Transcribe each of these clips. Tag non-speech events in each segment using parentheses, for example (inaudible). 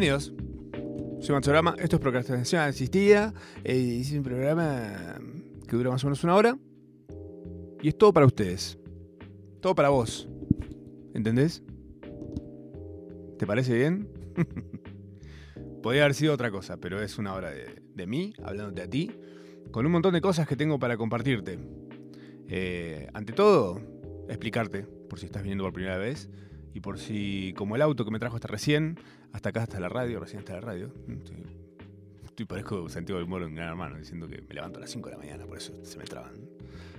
Bienvenidos. Soy Matsurama, esto es Procrastinación Asistida. Eh, hice un programa que dura más o menos una hora. Y es todo para ustedes. Todo para vos. ¿Entendés? ¿Te parece bien? (laughs) Podría haber sido otra cosa, pero es una hora de, de mí, hablándote a ti, con un montón de cosas que tengo para compartirte. Eh, ante todo, explicarte, por si estás viniendo por primera vez, y por si, como el auto que me trajo hasta recién, hasta acá, hasta la radio, recién hasta la radio. Estoy, estoy parezco sentido del humor en gran hermano, diciendo que me levanto a las 5 de la mañana, por eso se me traban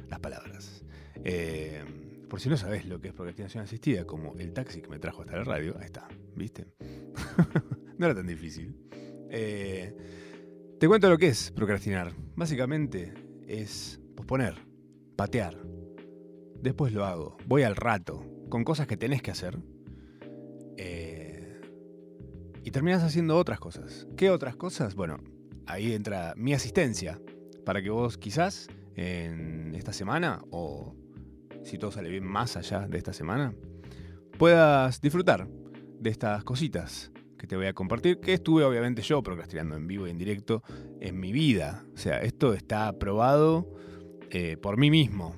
las palabras. Eh, por si no sabes lo que es procrastinación asistida, como el taxi que me trajo hasta la radio, ahí está, ¿viste? (laughs) no era tan difícil. Eh, te cuento lo que es procrastinar. Básicamente es posponer, patear. Después lo hago. Voy al rato, con cosas que tenés que hacer. Y terminas haciendo otras cosas. ¿Qué otras cosas? Bueno, ahí entra mi asistencia. Para que vos quizás en esta semana, o si todo sale bien más allá de esta semana, puedas disfrutar de estas cositas que te voy a compartir, que estuve obviamente yo procrastinando en vivo y en directo en mi vida. O sea, esto está aprobado eh, por mí mismo.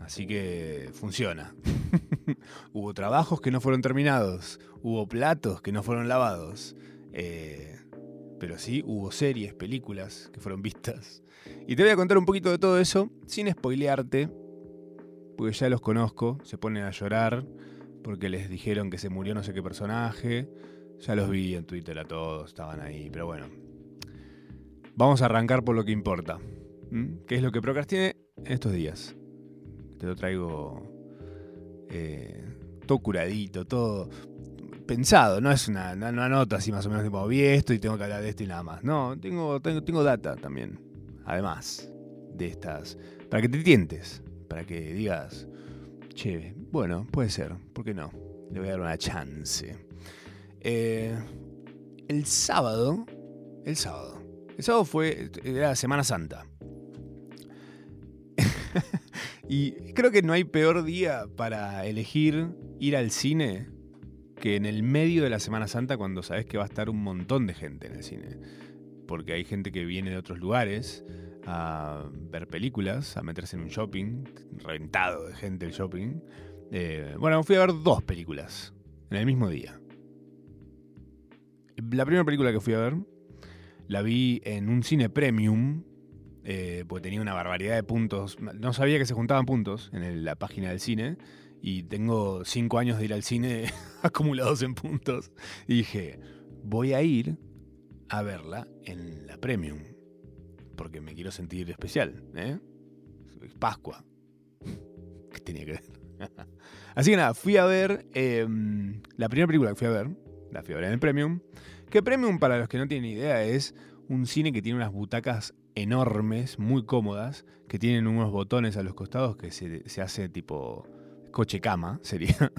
Así que funciona. (laughs) (laughs) hubo trabajos que no fueron terminados, hubo platos que no fueron lavados, eh, pero sí hubo series, películas que fueron vistas. Y te voy a contar un poquito de todo eso sin spoilearte, porque ya los conozco, se ponen a llorar porque les dijeron que se murió no sé qué personaje. Ya los vi en Twitter a todos, estaban ahí, pero bueno. Vamos a arrancar por lo que importa. ¿Qué es lo que procrastiné estos días? Te lo traigo eh, todo curadito, todo pensado. No es una, nota así más o menos tipo, vi esto y tengo que hablar de esto y nada más. No, tengo, tengo, tengo data también. Además de estas. Para que te tientes. Para que digas, che, bueno, puede ser. ¿Por qué no? Le voy a dar una chance. Eh, el sábado. El sábado. El sábado fue. Era Semana Santa. (laughs) y creo que no hay peor día para elegir ir al cine que en el medio de la Semana Santa cuando sabes que va a estar un montón de gente en el cine. Porque hay gente que viene de otros lugares a ver películas, a meterse en un shopping, reventado de gente el shopping. Eh, bueno, fui a ver dos películas en el mismo día. La primera película que fui a ver la vi en un cine premium, eh, porque tenía una barbaridad de puntos. No sabía que se juntaban puntos en la página del cine. Y tengo cinco años de ir al cine (laughs) acumulados en puntos. Y dije, voy a ir a verla en la premium. Porque me quiero sentir especial. ¿eh? Pascua. (laughs) ¿Qué tenía que ver? (laughs) Así que nada, fui a ver em, la primera película que fui a ver. La fui a ver en el premium. Que Premium, para los que no tienen idea, es un cine que tiene unas butacas enormes, muy cómodas, que tienen unos botones a los costados que se, hace tipo coche-cama, (laughs) sería.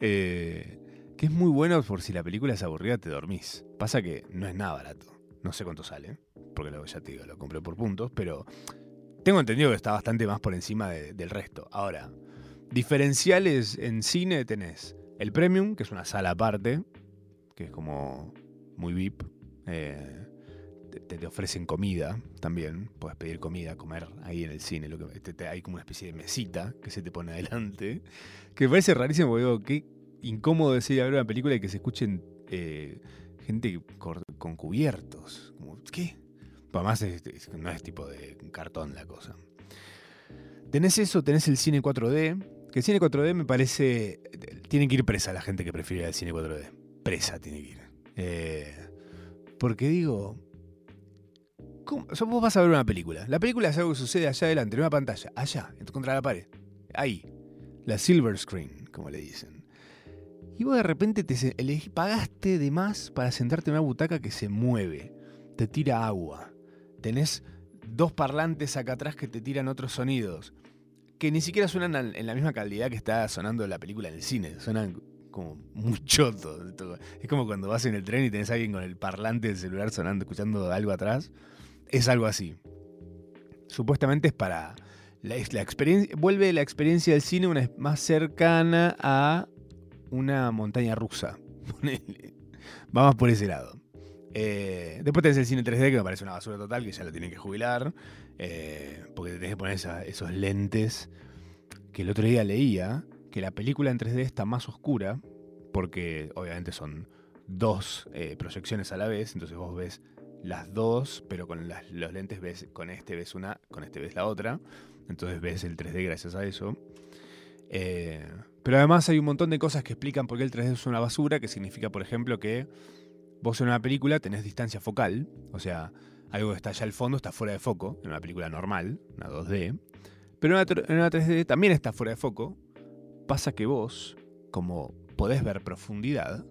Eh, que es muy bueno por si la película es aburrida, te dormís. Pasa que no es nada barato. No sé cuánto sale, porque lo, ya te digo, lo compré por puntos, pero tengo entendido que está bastante más por encima del resto. Ahora, diferenciales en cine tenés el Premium, que es una sala aparte, que es como muy VIP. Eh, te, ofrecen comida también. Puedes pedir comida, comer ahí en el cine. Lo que, hay como una especie de mesita que se te pone (laughs) adelante. Que me parece rarísimo porque digo, qué incómodo decir ver una película y que se escuchen eh, gente con, cubiertos. ¿Qué? Además, no es tipo de cartón la cosa. Tenés eso, tenés el cine 4D. Que el cine 4D me parece. Tiene que ir presa la gente que prefiere el cine 4D presa tiene que ir. Eh, porque digo, ¿cómo? vos vas a ver una película. La película es algo que sucede allá adelante, en una pantalla, allá, contra la pared. Ahí. La silver screen, como le dicen. Y vos de repente te pagaste de más para sentarte en una butaca que se mueve. Te tira agua. Tenés dos parlantes acá atrás que te tiran otros sonidos. Que ni siquiera suenan en la misma calidad que está sonando la película en el cine. Suenan como muy choto. Es como cuando vas en el tren y tenés a alguien con el parlante del celular sonando, escuchando algo atrás. Es algo así. Supuestamente es para. La, la experiencia, vuelve la experiencia del cine una más cercana a una montaña rusa. (laughs) va más por ese lado. Eh, después tenés el cine 3D, que me parece una basura total, que ya lo tienen que jubilar. Eh, porque te tenés que poner esos lentes. Que el otro día leía que la película en 3D está más oscura, porque obviamente son dos eh, proyecciones a la vez, entonces vos ves las dos, pero con los lentes ves, con este ves una, con este ves la otra, entonces ves el 3D gracias a eso. pero además hay un montón de cosas que explican por qué el 3D es una basura, que significa, por ejemplo, que Vos en una película tenés distancia focal, o sea, algo que está allá al fondo está fuera de foco, en una película normal, una 2D. Pero en una, 3D también está fuera de foco. Pasa que vos, como podés ver profundidad,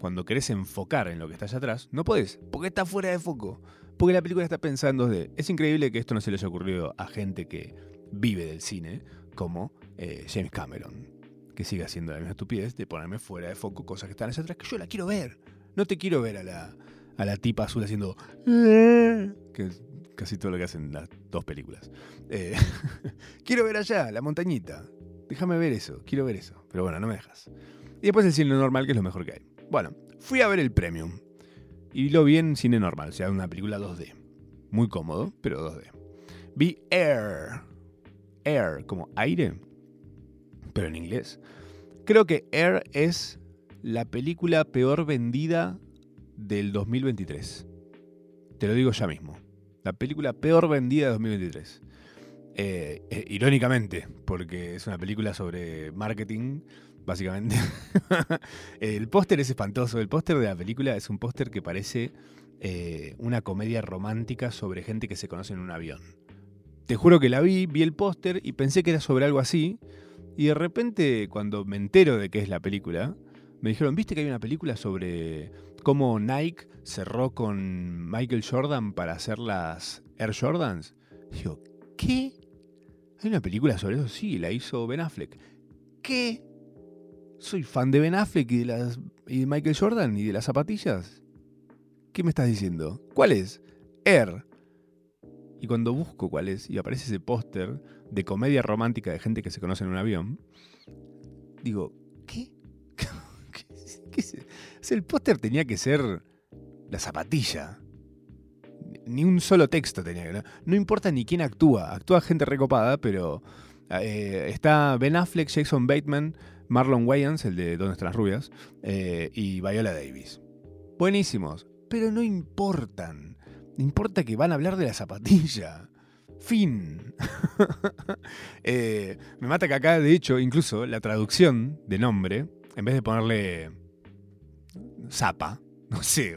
cuando querés enfocar en lo que está allá atrás, no podés, porque está fuera de foco. Porque la película está pensando de. Es increíble que esto no se le haya ocurrido a gente que vive del cine, como eh, James Cameron, que sigue haciendo la misma estupidez de ponerme fuera de foco cosas que están allá atrás que yo la quiero ver. No te quiero ver a la, a la tipa azul haciendo. (laughs) Que es casi todo lo que hacen las dos películas. Eh, (laughs) quiero ver allá, la montañita. Déjame ver eso, quiero ver eso. Pero bueno, no me dejas. Y después el cine normal, que es lo mejor que hay. Bueno, fui a ver el Premium. Y lo vi en cine normal, o sea, una película 2D. Muy cómodo, pero 2D. Vi Air. Air, como aire, pero en inglés. Creo que Air es la película peor vendida del 2023. Te lo digo ya mismo. La película peor vendida de 2023. Eh, eh, irónicamente, porque es una película sobre marketing, básicamente. (laughs) el póster es espantoso. El póster de la película es un póster que parece eh, una comedia romántica sobre gente que se conoce en un avión. Te juro que la vi, vi el póster y pensé que era sobre algo así. Y de repente, cuando me entero de qué es la película, me dijeron, ¿viste que hay una película sobre cómo Nike cerró con Michael Jordan para hacer las Air Jordans? Y digo, ¿qué? ¿Hay una película sobre eso? Sí, la hizo Ben Affleck. ¿Qué? Soy fan de Ben Affleck y de, las, y de Michael Jordan y de las zapatillas. ¿Qué me estás diciendo? ¿Cuál es? Air. Y cuando busco cuál es y aparece ese póster de comedia romántica de gente que se conoce en un avión, digo, ¿qué? (laughs) el póster tenía que ser la zapatilla. Ni un solo texto tenía que. No, importa ni quién actúa. Actúa gente recopada, pero. Eh, está Ben Affleck, Jason Bateman, Marlon Wayans, el de Dónde están las rubias, eh, y Viola Davis. Buenísimos, pero no importan. Importa que van a hablar de la zapatilla. Fin. (laughs) Eh, me mata que acá, de hecho, incluso la traducción de nombre, en vez de ponerle Zapa, (laughs) no sé,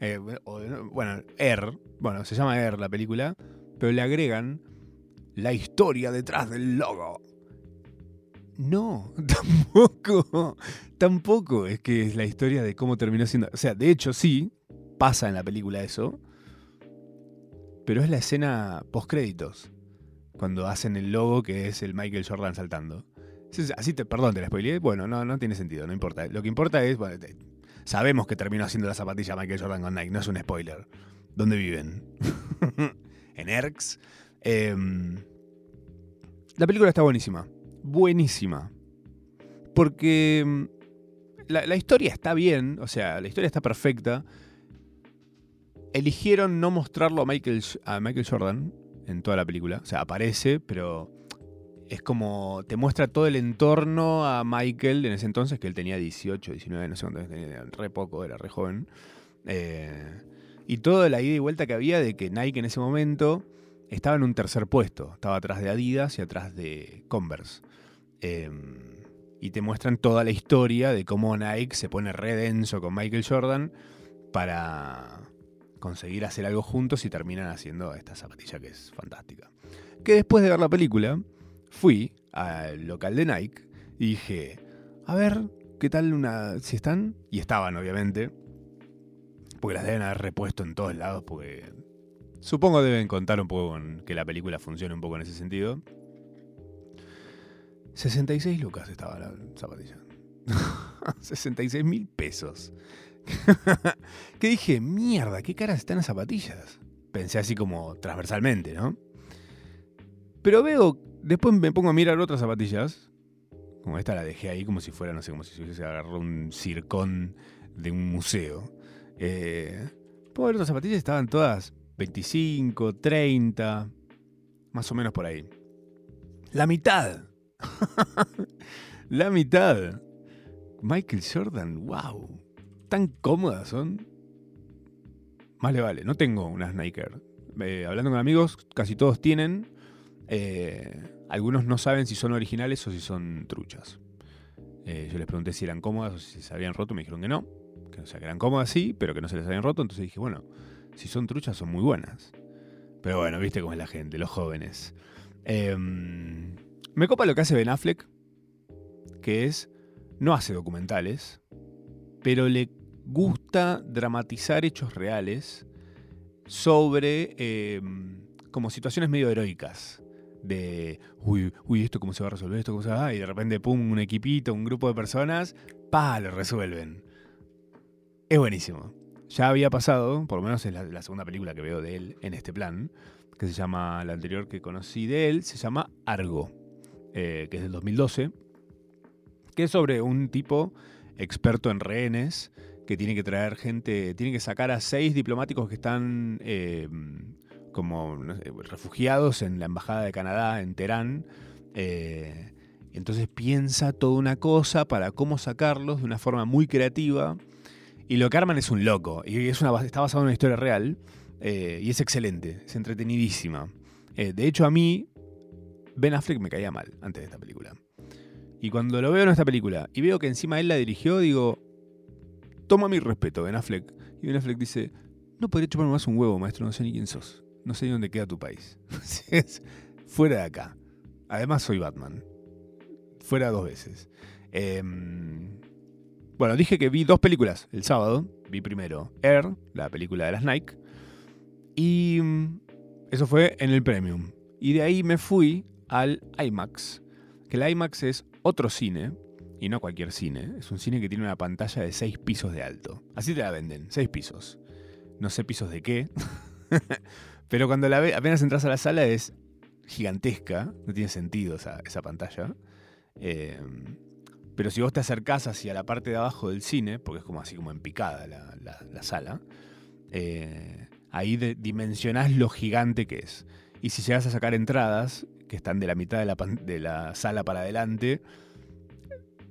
eh, bueno, Air, bueno, se llama Air la película, pero le agregan la historia detrás del logo. No, (laughs) tampoco, tampoco es que es la historia de cómo terminó siendo. O sea, de hecho sí, pasa en la película eso, pero es la escena post créditos, cuando hacen el logo que es el Michael Jordan saltando. Así te, perdón, te la spoileé. Bueno, no, no tiene sentido, no importa. Lo que importa es, bueno, sabemos que terminó haciendo la zapatilla Michael Jordan con Nike, no es un spoiler. ¿Dónde viven? (laughs) en Erx. Em, la película está buenísima. Buenísima. Porque em, la, historia está bien, o sea, la historia está perfecta. Eligieron no mostrarlo a Michael, a Michael Jordan en toda la película. O sea, aparece, pero es como te muestra todo el entorno a Michael en ese entonces, que él tenía 18, 19, no sé cuánto tenía, re poco, era re joven. Eh, y toda la ida y vuelta que había de que Nike en ese momento estaba en un tercer puesto, estaba atrás de Adidas y atrás de Converse. Em, y te muestran toda la historia de cómo Nike se pone re denso con Michael Jordan para conseguir hacer algo juntos y terminan haciendo esta zapatilla que es fantástica. Que después de ver la película, fui al local de Nike y dije, a ver, ¿qué tal una... si están? Y estaban, obviamente. Porque las deben haber repuesto en todos lados, porque supongo deben contar un poco que la película funcione un poco en ese sentido. 66 lucas estaba la zapatilla. (laughs) 66 mil pesos. (laughs) que dije, mierda, qué caras están las zapatillas. Pensé así como transversalmente, ¿no? Pero veo Después me pongo a mirar otras zapatillas. Como esta la dejé ahí como si fuera, no sé, como si se hubiese un circón de un museo. Eh, puedo las zapatillas estaban todas 25, 30, más o menos por ahí. La mitad. (laughs) la mitad. Michael Jordan, wow. Tan cómodas son. Más le vale, no tengo unas Nike. Eh, hablando con amigos, casi todos tienen. Eh, algunos no saben si son originales o si son truchas. Eh, yo les pregunté si eran cómodas o si se habían roto, me dijeron que no. Que, o sea, que eran cómodas sí, pero que no se les habían roto. Entonces dije, bueno, si son truchas son muy buenas. Pero bueno, viste cómo es la gente, los jóvenes. Em, me copa lo que hace Ben Affleck, que es, no hace documentales, pero le gusta dramatizar hechos reales sobre em, como situaciones medio heroicas. De, uy, uy, esto cómo se va a resolver, esto cómo se va, y de repente, pum, un equipito, un grupo de personas, pa, lo resuelven. Es buenísimo. Ya había pasado, por lo menos es la, segunda película que veo de él en este plan, que se llama, la anterior que conocí de él, se llama Argo, eh, que es del 2012, que es sobre un tipo experto en rehenes que tiene que traer gente, tiene que sacar a seis diplomáticos que están eh, como refugiados en la Embajada de Canadá en Teherán. Eh, entonces piensa toda una cosa para cómo sacarlos de una forma muy creativa y lo que arman es un loco. Y es una, está basado en una historia real. Eh, y es excelente. Es entretenidísima. De hecho, a mí, Ben Affleck me caía mal antes de esta película. Y cuando lo veo en esta película y veo que encima él la dirigió, digo, toma mi respeto, Ben Affleck. Y Ben Affleck dice, no podría chuparme más un huevo, maestro, no sé ni quién sos. No sé ni dónde queda tu país. (laughs) Fuera de acá. Además soy Batman. Fuera dos veces. Eh, bueno, dije que vi dos películas el sábado. Vi primero Air, la película de las Nike. Y mm, eso fue en el Premium. Y de ahí me fui al IMAX. Que el IMAX es otro cine. Y no cualquier cine. Es un cine que tiene una pantalla de seis pisos de alto. Así te la venden, seis pisos. No sé pisos de qué. (laughs) Pero cuando la ve, apenas entras a la sala es gigantesca. No tiene sentido esa, esa pantalla. Eh, pero si vos te acercás hacia la parte de abajo del cine, porque es como así como en picada la, sala, eh, ahí dimensionás lo gigante que es. Y si llegas a sacar entradas, que están de la mitad de la, de la sala para adelante,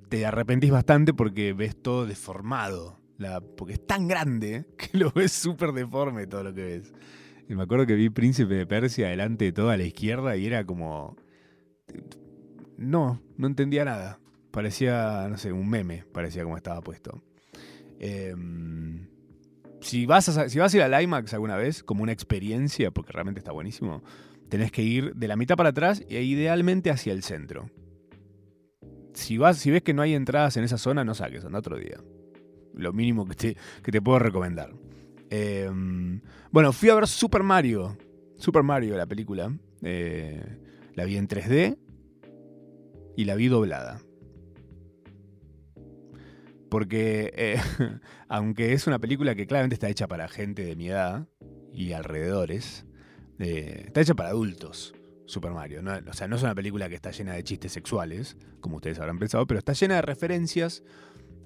te arrepentís bastante porque ves todo deformado. porque es tan grande que (laughs) lo ves súper deforme todo lo que ves. Y me acuerdo que vi Príncipe de Persia delante de todo a la izquierda y era como... No, no entendía nada. Parecía, no sé, un meme, parecía como estaba puesto. Em, si, vas a, si vas a ir al IMAX alguna vez, como una experiencia, porque realmente está buenísimo, tenés que ir de la mitad para atrás e idealmente hacia el centro. Si, vas, si ves que no hay entradas en esa zona, no saques, anda otro día. Lo mínimo que te, que te puedo recomendar. Em, bueno, fui a ver Super Mario. Super Mario, la película. Eh, la vi en 3D y la vi doblada. Porque eh, (laughs) aunque es una película que claramente está hecha para gente de mi edad y alrededores, está hecha para adultos. Super Mario. o sea, no es una película que está llena de chistes sexuales, como ustedes habrán pensado, pero está llena de referencias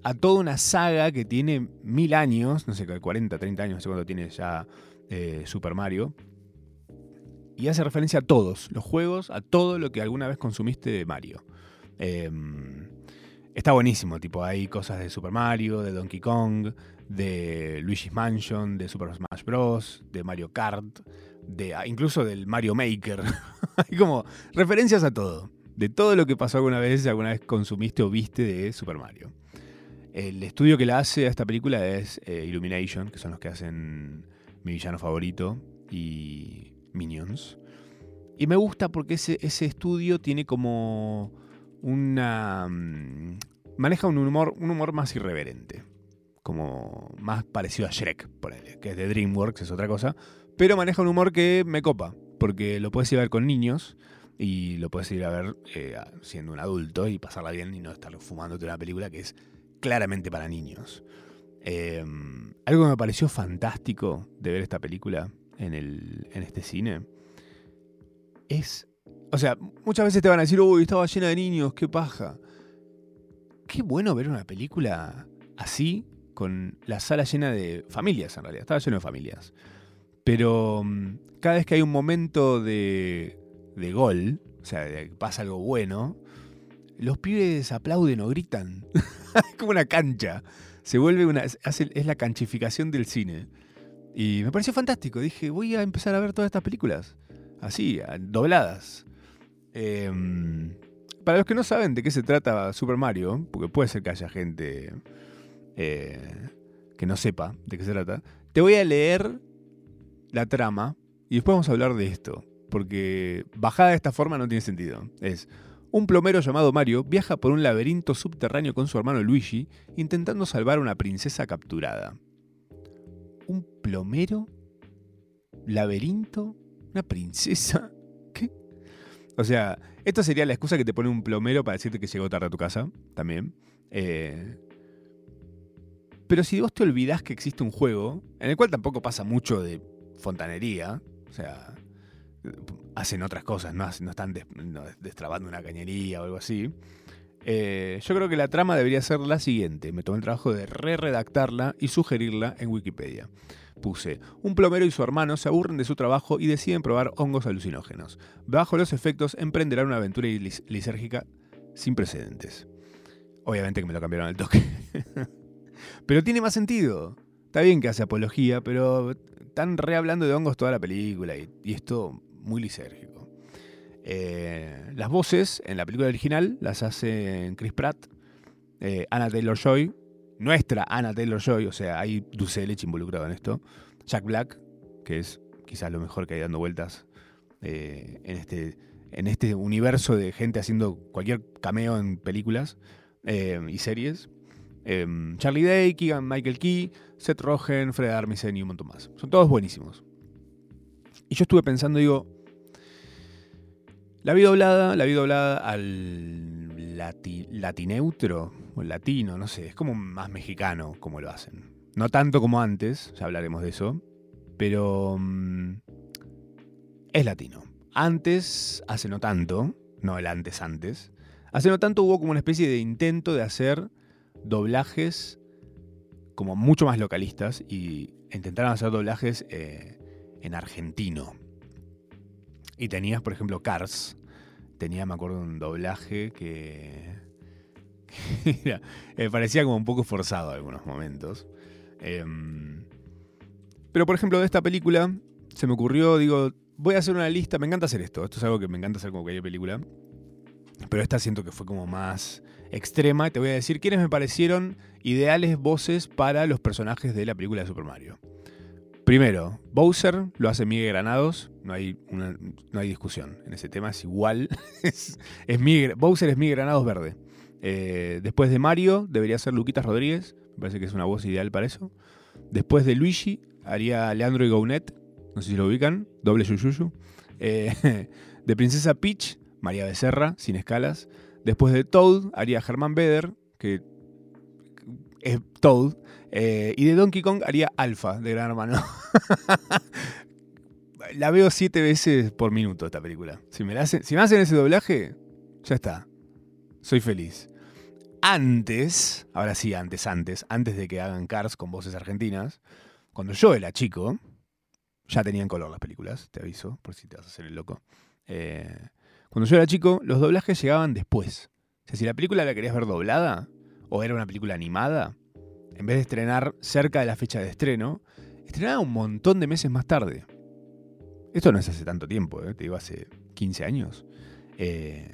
a toda una saga que tiene mil años, no sé, 40, 30 años, no sé cuánto tiene ya eh, Super Mario. Y hace referencia a todos los juegos, a todo lo que alguna vez consumiste de Mario. Eh, Está buenísimo, tipo, hay cosas de Super Mario, de Donkey Kong, de Luigi's Mansion, de Super Smash Bros., de Mario Kart, de, ah, incluso del Mario Maker. (laughs) hay como referencias a todo, de todo lo que pasó alguna vez, alguna vez consumiste o viste de Super Mario. El estudio que la hace a esta película es eh, Illumination, que son los que hacen mi villano favorito y Minions. Y me gusta porque ese, estudio tiene como una... Mm, maneja un humor, un humor más irreverente. Como más parecido a Shrek, ponele, que es de DreamWorks, es otra cosa. Pero maneja un humor que me copa, porque lo puedes ir a ver con niños y lo puedes ir a ver eh, siendo un adulto y pasarla bien y no estar fumándote una película que es claramente para niños. Em, algo que me pareció fantástico de ver esta película en, este cine es o sea, muchas veces te van a decir, uy, estaba llena de niños, qué paja. Qué bueno ver una película así, con la sala llena de familias, en realidad. Estaba lleno de familias. Pero mm, cada vez que hay un momento de, de gol, o sea, de que pasa algo bueno, los pibes aplauden o gritan. (laughs) es como una cancha. Se vuelve una. es la canchificación del cine. Y me pareció fantástico. Dije, voy a empezar a ver todas estas películas. Así, dobladas. Em, para los que no saben de qué se trata Super Mario, porque puede ser que haya gente eh, que no sepa de qué se trata, te voy a leer la trama y después vamos a hablar de esto. Porque bajada de esta forma no tiene sentido. Es. Un plomero llamado Mario viaja por un laberinto subterráneo con su hermano Luigi, intentando salvar a una princesa capturada. ¿Un plomero? ¿Laberinto? ¿Una princesa? (laughs) ¿Qué? O sea, esto sería la excusa que te pone un plomero para decirte que llegó tarde a tu casa, también. Eh, pero si vos te olvidás que existe un juego, en el cual tampoco pasa mucho de fontanería, o sea, hacen otras cosas, no, están destrabando una cañería o algo así. Eh, yo creo que la trama debería ser la siguiente. Me tomé el trabajo de re-redactarla y sugerirla en Wikipedia. Puse, un plomero y su hermano se aburren de su trabajo y deciden probar hongos alucinógenos. Bajo los efectos emprenderán una aventura lisérgica sin precedentes. Obviamente que me lo cambiaron al toque. (laughs) pero tiene más sentido. Está bien que hace apología, pero están re hablando de hongos toda la película y, y esto muy lisérgico. Eh, las voces en la película original las hace Chris Pratt, eh, Anna Taylor Joy, nuestra Anna Taylor Joy, o sea, hay dulce de involucrado en esto. Jack Black, que es quizás lo mejor que hay dando vueltas eh, en, este, en este universo de gente haciendo cualquier cameo en películas y series. Charlie Day, Keegan Michael Key, Seth Rogen, Fred Armisen y un montón más. Son todos buenísimos. Y yo estuve pensando, digo, la vi doblada, la vi doblada al latineutro, o latino, no sé, es como más mexicano como lo hacen. No tanto como antes, ya hablaremos de eso, pero mm, es latino. Antes, hace no tanto, no el antes antes, hace no tanto hubo como una especie de intento de hacer doblajes como mucho más localistas y intentaron hacer doblajes eh, en argentino. Y tenías, por ejemplo, Cars. Tenía, me acuerdo, un doblaje que. (laughs) Eh, parecía como un poco forzado en algunos momentos. Em, pero, por ejemplo, de esta película se me ocurrió, digo, voy a hacer una lista. Me encanta hacer esto. Esto es algo que me encanta hacer con cualquier película. Pero esta siento que fue como más extrema. Te voy a decir quiénes me parecieron ideales voces para los personajes de la película de Super Mario. Primero, Bowser lo hace Miguel Granados, no hay, no hay discusión en ese tema, es igual. (laughs) es, Bowser es Miguel Granados verde. Eh, después de Mario debería ser Luquitas Rodríguez, me parece que es una voz ideal para eso. Después de Luigi haría Leandro y Gounet, no sé si lo ubican, doble yuyuyu. Eh, (laughs) de Princesa Peach, María Becerra, sin escalas. Después de Toad haría Germán Beder, que es Toad. Eh, y de Donkey Kong haría Alpha, de Gran Hermano. (laughs) la veo siete veces por minuto esta película. Si me, hacen, si me hacen ese doblaje, ya está. Soy feliz. Antes, ahora sí, antes, antes, antes de que hagan Cars con voces argentinas, cuando yo era chico, ya tenían color las películas, te aviso, por si te vas a hacer el loco. Eh, cuando yo era chico, los doblajes llegaban después. O sea, si la película la querías ver doblada, o era una película animada, en vez de estrenar cerca de la fecha de estreno, estrenaba un montón de meses más tarde. Esto no es hace tanto tiempo, ¿eh? te digo, hace 15 años. Eh,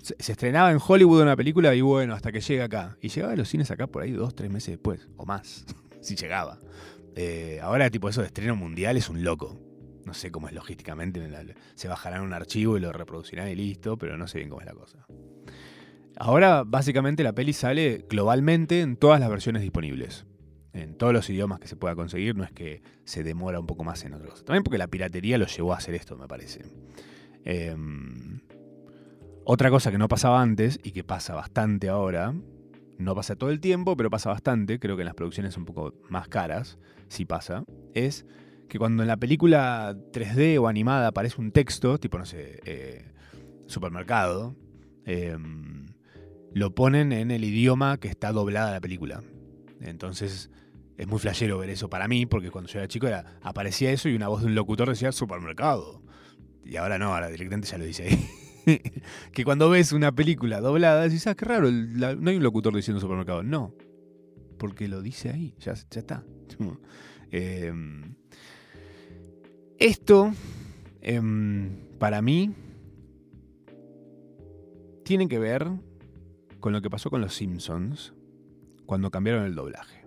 se, estrenaba en Hollywood una película y bueno, hasta que llega acá. Y llegaba a los cines acá por ahí dos, tres meses después, o más, (laughs) si llegaba. Eh, ahora, tipo, eso de estreno mundial es un loco. No sé cómo es logísticamente. Se bajarán un archivo y lo reproducirán y listo, pero no sé bien cómo es la cosa. Ahora, básicamente, la peli sale globalmente en todas las versiones disponibles. En todos los idiomas que se pueda conseguir, no es que se demora un poco más en otros. También porque la piratería lo llevó a hacer esto, me parece. Em, otra cosa que no pasaba antes y que pasa bastante ahora, no pasa todo el tiempo, pero pasa bastante, creo que en las producciones un poco más caras, sí pasa, es que cuando en la película 3D o animada aparece un texto, tipo, no sé, eh, supermercado, eh, lo ponen en el idioma que está doblada la película. Entonces es muy flashero ver eso para mí, porque cuando yo era chico era, aparecía eso y una voz de un locutor decía supermercado. Y ahora no, ahora directamente ya lo dice ahí. (laughs) que cuando ves una película doblada, decís, ah, qué raro, no hay un locutor diciendo supermercado. No, porque lo dice ahí, ya, ya está. (laughs) Em, esto, em, para mí, tiene que ver con lo que pasó con los Simpsons cuando cambiaron el doblaje.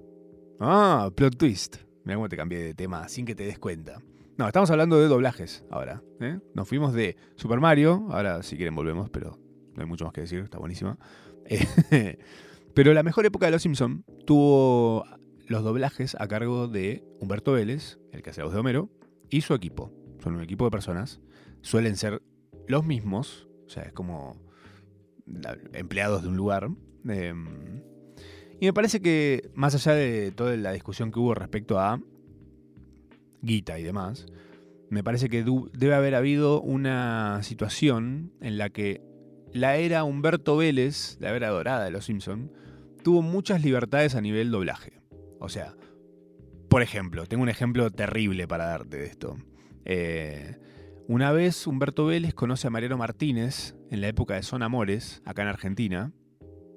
Ah, plot twist. Mira cómo te cambié de tema sin que te des cuenta. No, estamos hablando de doblajes ahora. ¿eh? Nos fuimos de Super Mario, ahora si quieren volvemos, pero no hay mucho más que decir, está buenísima. (laughs) pero la mejor época de Los Simpsons tuvo los doblajes a cargo de Humberto Vélez, el que hace voz de Homero, y su equipo. Son un equipo de personas. Suelen ser los mismos, o sea, es como empleados de un lugar. Em, y me parece que, más allá de toda la discusión que hubo respecto a Guita y demás, me parece que debe haber habido una situación en la que la era Humberto Vélez, la era dorada de Los Simpson, tuvo muchas libertades a nivel doblaje. O sea, por ejemplo, tengo un ejemplo terrible para darte de esto. Eh, una vez Humberto Vélez conoce a Mariano Martínez en la época de Son Amores, acá en Argentina.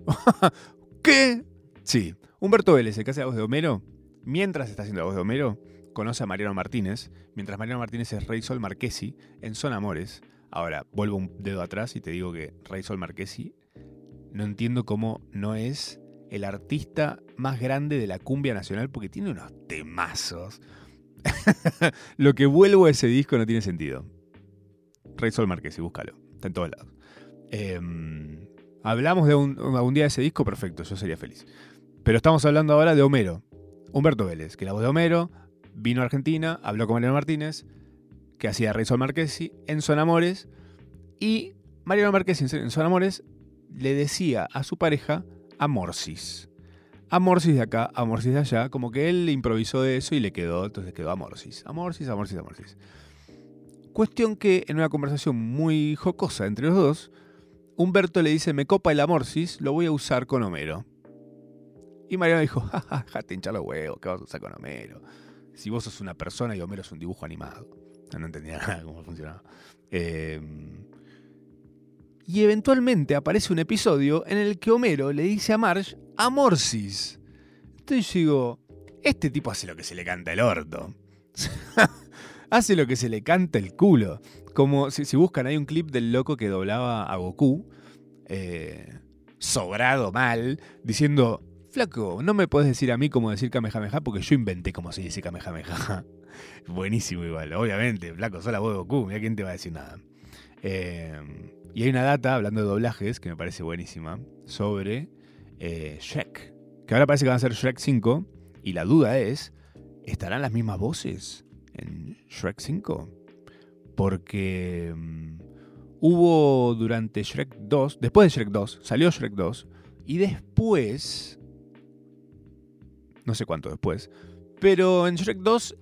(laughs) ¿Qué? Sí, Humberto Vélez, el que hace la voz de Homero, mientras está haciendo la voz de Homero, conoce a Mariano Martínez, mientras Mariano Martínez es Rey Sol Marquesi en Son Amores. Ahora, vuelvo un dedo atrás y te digo que Rey Sol Marquesi no entiendo cómo no es el artista más grande de la cumbia nacional porque tiene unos temazos. (laughs) Lo que vuelvo a ese disco no tiene sentido. Rey Sol Marquesi, búscalo. Está en todos lados. Em, hablamos de un, algún día de ese disco, perfecto, yo sería feliz. Pero estamos hablando ahora de Homero. Humberto Vélez, que la voz de Homero, vino a Argentina, habló con Mariano Martínez, que hacía Rey Sol Marquesi en Son Amores. Y Mariano Marquesi en Son Amores le decía a su pareja Amorsis. Amorsis de acá, Amorsis de allá, como que él improvisó eso y le quedó, entonces quedó Amorsis. Amorsis, Amorsis, Amorsis. Cuestión que en una conversación muy jocosa entre los dos, Humberto le dice, me copa el amorcis, lo voy a usar con Homero. Y Mariano dijo, jaja, te hinchar los huevos, ¿qué vas a usar con Homero? Si vos sos una persona y Homero es un dibujo animado. No, entendía (laughs) nada cómo funcionaba. Em, y eventualmente aparece un episodio en el que Homero le dice a Marge, amorcis. Entonces digo, este tipo hace lo que se le canta el orto. (laughs) hace lo que se le canta el culo. Como si, buscan, hay un clip del loco que doblaba a Goku, eh, sobrado mal, diciendo, flaco, no me puedes decir a mí cómo decir Kamehameha porque yo inventé cómo se dice Kamehameha. (laughs) Buenísimo igual, obviamente, flaco, soy la voz de Goku, mira quién te va a decir nada. Eh, y hay una data, hablando de doblajes, que me parece buenísima, sobre eh, Shrek. Que ahora parece que van a ser Shrek 5. Y la duda es, ¿estarán las mismas voces? en Shrek 5. Porque mm, hubo durante Shrek 2, después de Shrek 2, salió Shrek 2, y después, no sé cuánto después, pero en Shrek 2,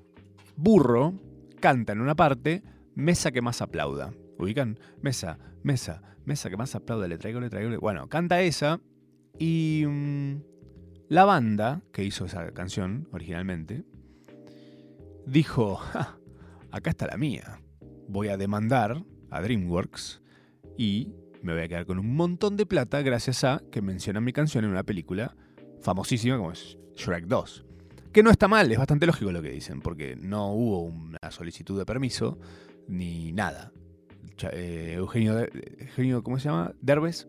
Burro canta en una parte, Mesa que más aplauda. ¿Ubican? Mesa, mesa, mesa que más aplauda, le traigo, le traigo. Bueno, canta esa y mm, la banda que hizo esa canción originalmente dijo, acá está la mía, voy a demandar a DreamWorks y me voy a quedar con un montón de plata gracias a que mencionan mi canción en una película famosísima como es Shrek 2. Que no está mal, es bastante lógico lo que dicen, porque no hubo una solicitud de permiso ni nada. Eh, Eugenio, Eugenio, ¿cómo se llama? Derbez,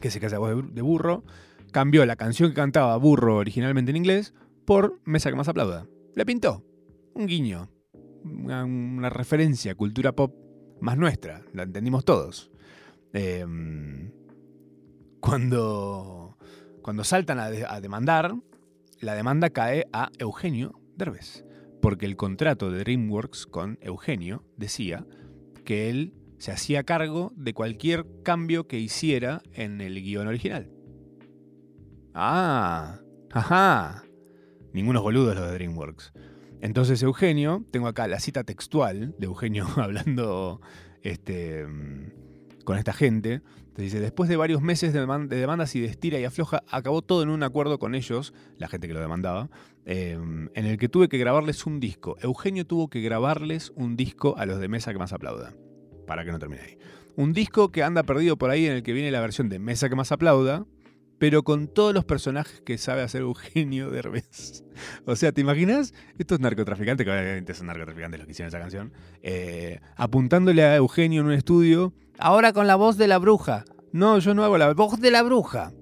que se casa de burro, cambió la canción que cantaba burro originalmente en inglés por Mesa que más aplauda. Le pintó un guiño, una, referencia, cultura pop más nuestra, la entendimos todos. Em, cuando, cuando saltan a, a, demandar, la demanda cae a Eugenio Derbez, porque el contrato de DreamWorks con Eugenio decía que él se hacía cargo de cualquier cambio que hiciera en el guion original. Ah, ajá. Ningunos boludos los de DreamWorks. Entonces Eugenio, tengo acá la cita textual de Eugenio (laughs) hablando este, con esta gente. dice, después de varios meses de, demandas y de estira y afloja, acabó todo en un acuerdo con ellos, la gente que lo demandaba, em, en el que tuve que grabarles un disco. Eugenio tuvo que grabarles un disco a los de Mesa que más aplauda. Para que no termine ahí. Un disco que anda perdido por ahí en el que viene la versión de Mesa que más aplauda, pero con todos los personajes que sabe hacer Eugenio Derbez. (laughs) O sea, ¿te imaginas? Estos narcotraficantes, que obviamente son narcotraficantes los que hicieron esa canción, eh, apuntándole a Eugenio en un estudio, ahora con la voz de la bruja. No, yo no hago la voz de la bruja.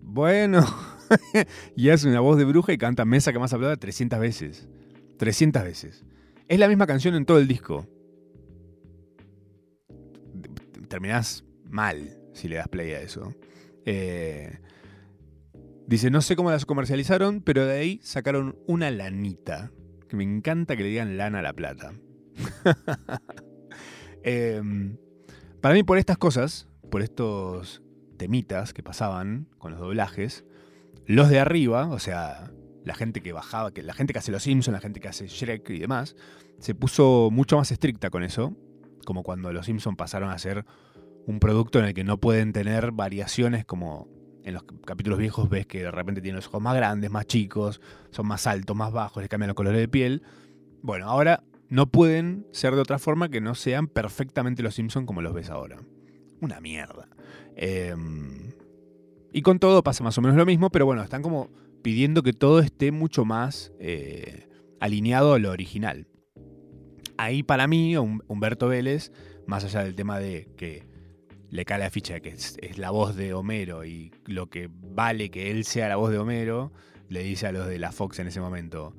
Bueno, (laughs) y hace una voz de bruja y canta Mesa que más hablado 300 veces. 300 veces. Es la misma canción en todo el disco. Terminás mal si le das play a eso. Eh, dice, no sé cómo las comercializaron, pero de ahí sacaron una lanita. Que me encanta que le digan lana a la plata. (laughs) Em, para mí, por estas cosas, por estos temitas que pasaban con los doblajes, los de arriba, o sea, la gente que bajaba, que la gente que hace Los Simpsons, la gente que hace Shrek y demás, se puso mucho más estricta con eso, como cuando Los Simpsons pasaron a ser un producto en el que no pueden tener variaciones como en los capítulos viejos ves que de repente tienen los ojos más grandes, más chicos, son más altos, más bajos, les cambian los colores de piel. Bueno, ahora no pueden ser de otra forma que no sean perfectamente los Simpsons como los ves ahora. Una mierda. Em, y con todo pasa más o menos lo mismo, pero bueno, están como pidiendo que todo esté mucho más eh, alineado a lo original. Ahí para mí, Humberto Vélez, más allá del tema de que le cae la ficha de que es, la voz de Homero y lo que vale que él sea la voz de Homero, le dice a los de la Fox en ese momento,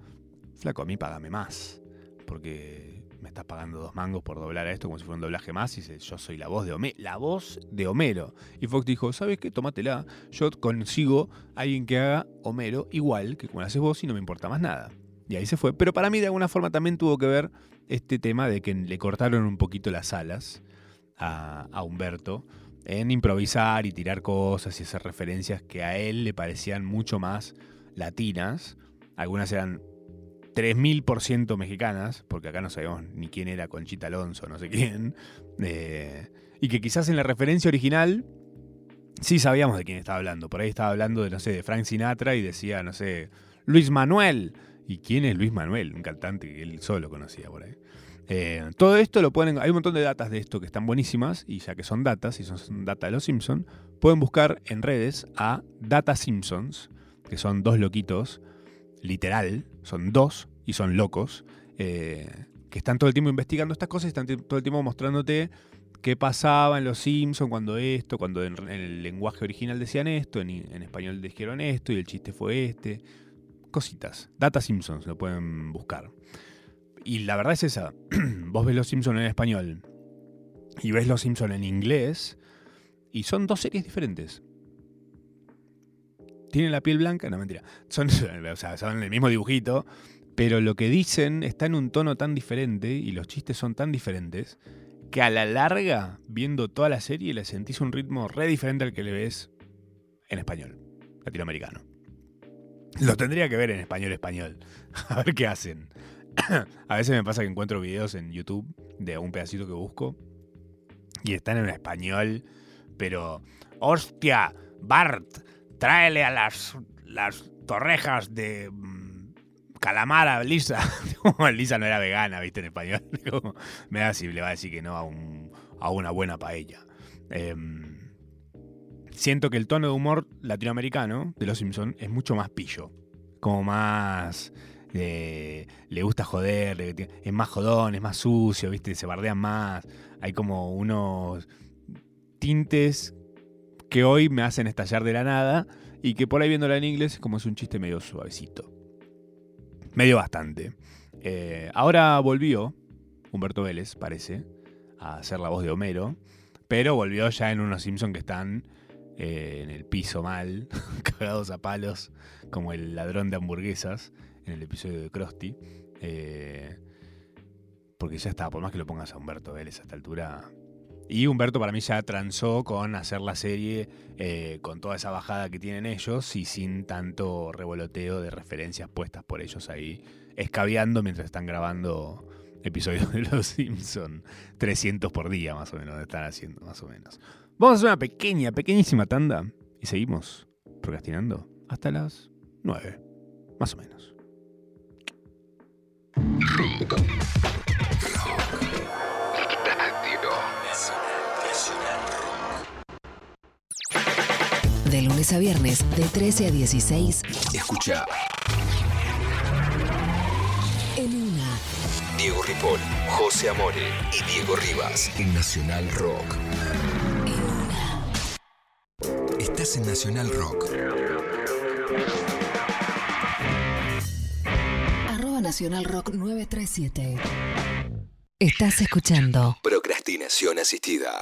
flaco, a mí págame más, porque me estás pagando dos mangos por doblar a esto como si fuera un doblaje más, y dice, yo soy la voz de Homero, la voz de Homero. Y Fox dijo, ¿sabes qué? Tómatela, yo consigo a alguien que haga Homero igual que como lo haces vos y no me importa más nada. Y ahí se fue. Pero para mí de alguna forma también tuvo que ver este tema de que le cortaron un poquito las alas a, Humberto en improvisar y tirar cosas y hacer referencias que a él le parecían mucho más latinas. Algunas eran 3000% mexicanas, porque acá no sabemos ni quién era Conchita Alonso, no sé quién. Eh, y que quizás en la referencia original sí sabíamos de quién estaba hablando. Por ahí estaba hablando de, no sé, de Frank Sinatra y decía, no sé, Luis Manuel. ¿Y quién es Luis Manuel? Un cantante que él solo conocía por ahí. Eh, todo esto lo pueden. Hay un montón de datas de esto que están buenísimas, y ya que son datas, y son data de los Simpsons, pueden buscar en redes a Data Simpsons, que son dos loquitos, literal, son dos y son locos, eh, que están todo el tiempo investigando estas cosas y están todo el tiempo mostrándote qué pasaba en los Simpsons cuando esto, cuando en, el lenguaje original decían esto, en, en español dijeron esto y el chiste fue este. Cositas. Data Simpsons lo pueden buscar. Y la verdad es esa. (clears throat) Vos ves Los Simpsons en español y ves Los Simpsons en inglés y son dos series diferentes. Tienen la piel blanca, no mentira. Son, (laughs) o sea, son el mismo dibujito, pero lo que dicen está en un tono tan diferente y los chistes son tan diferentes que a la larga, viendo toda la serie, le sentís un ritmo re diferente al que le ves en español, latinoamericano. Lo tendría que ver en español español. (laughs) A ver qué hacen. (clears throat) a veces me pasa que encuentro videos en YouTube de un pedacito que busco y están en español, pero hostia, Bart, tráele a las, las torrejas de mm, calamar a Lisa. (laughs) Lisa no era vegana, viste, en español. (laughs) me da si le va a decir que no a, un, a una buena paella. Em, siento que el tono de humor latinoamericano de Los Simpsons es mucho más pillo. Como más le gusta joder, es más jodón, es más sucio, ¿viste? Se bardean más. Hay como unos tintes que hoy me hacen estallar de la nada y que por ahí viéndola en inglés como es un chiste medio suavecito. Medio bastante. Eh, ahora volvió Humberto Vélez, parece, a hacer la voz de Homero, pero volvió ya en unos Simpsons que están eh, en el piso mal, (laughs) cagados a palos, como el ladrón de hamburguesas en el episodio de Krusty. Eh, porque ya está, por más que lo pongas a Humberto Vélez a esta altura. Y Humberto para mí ya transó con hacer la serie eh, con toda esa bajada que tienen ellos y sin tanto revoloteo de referencias puestas por ellos ahí, escabeando mientras están grabando episodios de Los Simpson. 300 por día más o menos están haciendo, más o menos. Vamos a hacer una pequeña, pequeñísima tanda y seguimos procrastinando hasta las 9, más o menos. De lunes a viernes, de 13 a 16, Escucha en una. Diego Ripoll, José Amore y Diego Rivas en Nacional Rock. En una. Estás en Nacional Rock. Arroba Nacional Rock 937. Estás escuchando Procrastinación asistida.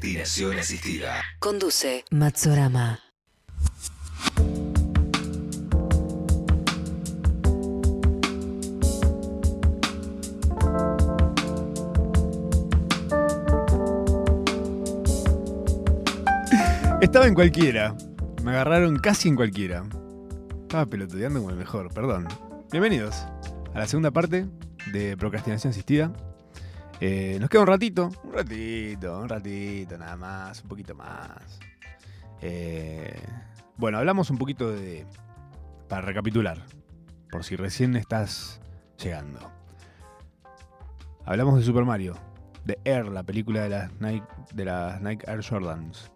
Procrastinación asistida. Conduce Matsorama. Estaba en cualquiera. Me agarraron casi en cualquiera. Estaba pelotudeando como el mejor, perdón. Bienvenidos a la segunda parte de Procrastinación Asistida. Eh, nos queda un ratito, un ratito, un ratito, nada más, un poquito más. Eh, bueno, hablamos un poquito de. Para recapitular, por si recién estás llegando. Hablamos de Super Mario, de Air, la película de las Nike, de las Nike Air Jordans,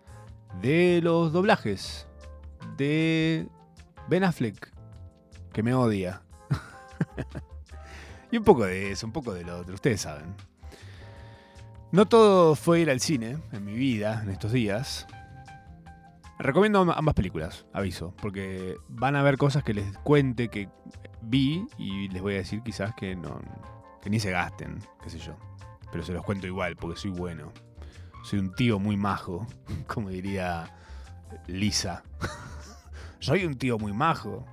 de los doblajes, de Ben Affleck, que me odia. (laughs) y un poco de eso, un poco de lo otro, ustedes saben. No todo fue ir al cine en mi vida, en estos días. Recomiendo ambas películas, aviso, porque van a haber cosas que les cuente que vi y les voy a decir quizás que no que ni se gasten, qué sé yo. Pero se los cuento igual porque soy bueno. Soy un tío muy majo, (laughs) como diría Lisa. (laughs) soy un tío muy majo.